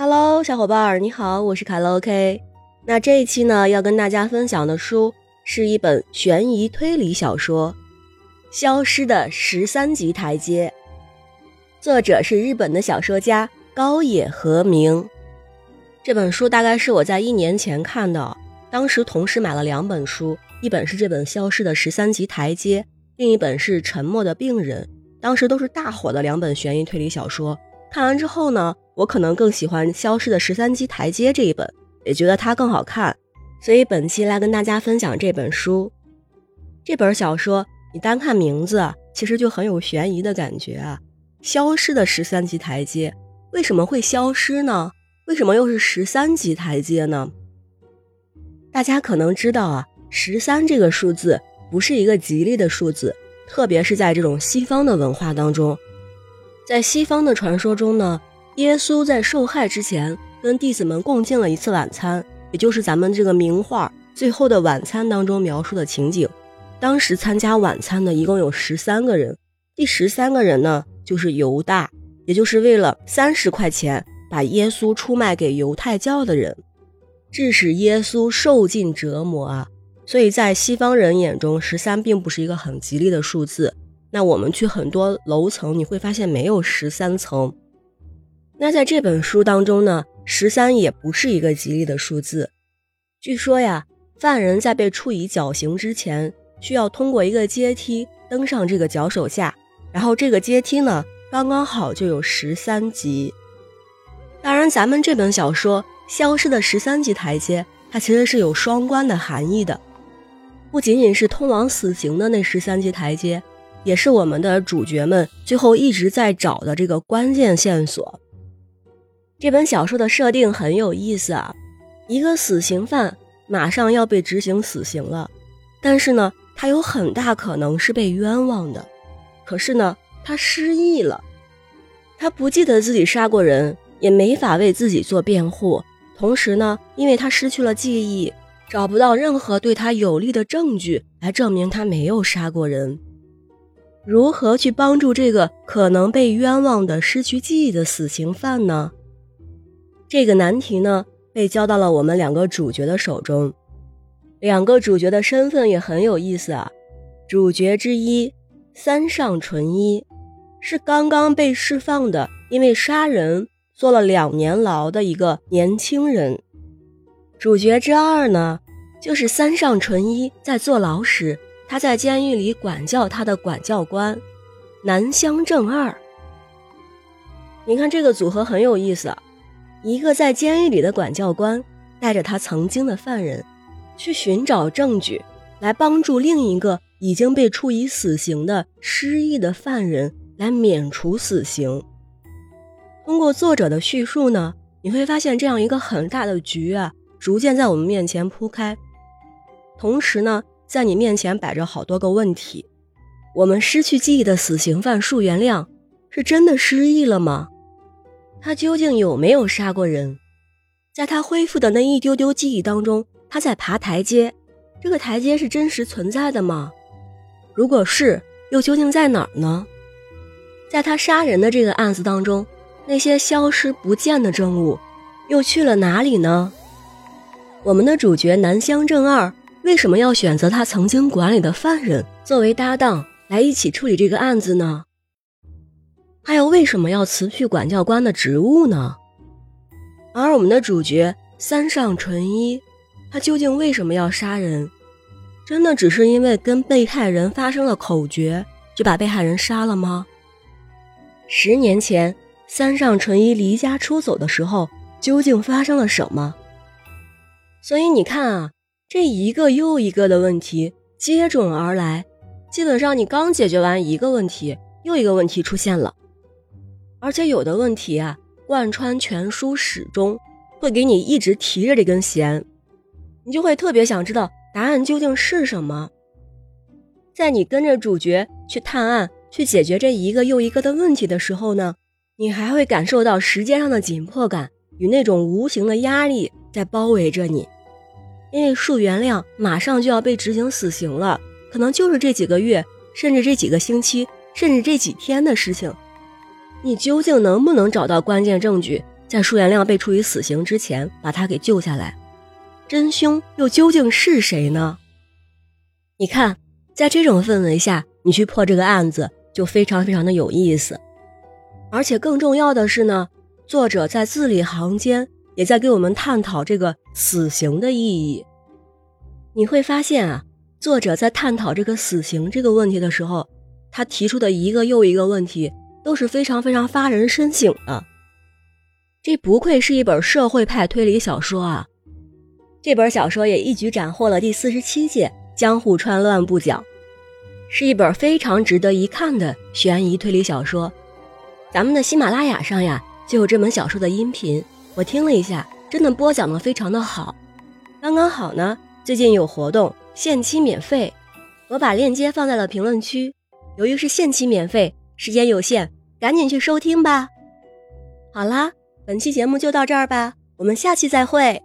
Hello，小伙伴儿，你好，我是卡乐 OK。那这一期呢，要跟大家分享的书是一本悬疑推理小说《消失的十三级台阶》，作者是日本的小说家高野和明。这本书大概是我在一年前看的，当时同时买了两本书，一本是这本《消失的十三级台阶》，另一本是《沉默的病人》。当时都是大火的两本悬疑推理小说。看完之后呢，我可能更喜欢《消失的十三级台阶》这一本，也觉得它更好看，所以本期来跟大家分享这本书。这本小说你单看名字，其实就很有悬疑的感觉啊！消失的十三级台阶，为什么会消失呢？为什么又是十三级台阶呢？大家可能知道啊，十三这个数字不是一个吉利的数字，特别是在这种西方的文化当中。在西方的传说中呢，耶稣在受害之前跟弟子们共进了一次晚餐，也就是咱们这个名画《最后的晚餐》当中描述的情景。当时参加晚餐的一共有十三个人，第十三个人呢就是犹大，也就是为了三十块钱把耶稣出卖给犹太教的人，致使耶稣受尽折磨啊。所以在西方人眼中，十三并不是一个很吉利的数字。那我们去很多楼层，你会发现没有十三层。那在这本书当中呢，十三也不是一个吉利的数字。据说呀，犯人在被处以绞刑之前，需要通过一个阶梯登上这个脚手架，然后这个阶梯呢，刚刚好就有十三级。当然，咱们这本小说《消失的十三级台阶》，它其实是有双关的含义的，不仅仅是通往死刑的那十三级台阶。也是我们的主角们最后一直在找的这个关键线索。这本小说的设定很有意思啊，一个死刑犯马上要被执行死刑了，但是呢，他有很大可能是被冤枉的。可是呢，他失忆了，他不记得自己杀过人，也没法为自己做辩护。同时呢，因为他失去了记忆，找不到任何对他有利的证据来证明他没有杀过人。如何去帮助这个可能被冤枉的失去记忆的死刑犯呢？这个难题呢，被交到了我们两个主角的手中。两个主角的身份也很有意思啊。主角之一三上纯一，是刚刚被释放的，因为杀人坐了两年牢的一个年轻人。主角之二呢，就是三上纯一在坐牢时。他在监狱里管教他的管教官南乡正二。你看这个组合很有意思，一个在监狱里的管教官带着他曾经的犯人去寻找证据，来帮助另一个已经被处以死刑的失忆的犯人来免除死刑。通过作者的叙述呢，你会发现这样一个很大的局啊，逐渐在我们面前铺开，同时呢。在你面前摆着好多个问题：我们失去记忆的死刑犯树原亮是真的失忆了吗？他究竟有没有杀过人？在他恢复的那一丢丢记忆当中，他在爬台阶，这个台阶是真实存在的吗？如果是，又究竟在哪儿呢？在他杀人的这个案子当中，那些消失不见的证物又去了哪里呢？我们的主角南乡正二。为什么要选择他曾经管理的犯人作为搭档来一起处理这个案子呢？还有为什么要辞去管教官的职务呢？而我们的主角三上纯一，他究竟为什么要杀人？真的只是因为跟被害人发生了口角就把被害人杀了吗？十年前三上纯一离家出走的时候，究竟发生了什么？所以你看啊。这一个又一个的问题接踵而来，基本上你刚解决完一个问题，又一个问题出现了，而且有的问题啊，贯穿全书始终，会给你一直提着这根弦，你就会特别想知道答案究竟是什么。在你跟着主角去探案、去解决这一个又一个的问题的时候呢，你还会感受到时间上的紧迫感与那种无形的压力在包围着你。因为树原亮马上就要被执行死刑了，可能就是这几个月，甚至这几个星期，甚至这几天的事情。你究竟能不能找到关键证据，在舒元亮被处以死刑之前把他给救下来。真凶又究竟是谁呢？你看，在这种氛围下，你去破这个案子就非常非常的有意思。而且更重要的是呢，作者在字里行间也在给我们探讨这个死刑的意义。你会发现啊，作者在探讨这个死刑这个问题的时候，他提出的一个又一个问题都是非常非常发人深省的。这不愧是一本社会派推理小说啊！这本小说也一举斩获了第四十七届江户川乱步奖，是一本非常值得一看的悬疑推理小说。咱们的喜马拉雅上呀就有这本小说的音频，我听了一下，真的播讲的非常的好。刚刚好呢，最近有活动，限期免费，我把链接放在了评论区。由于是限期免费，时间有限，赶紧去收听吧。好啦，本期节目就到这儿吧，我们下期再会。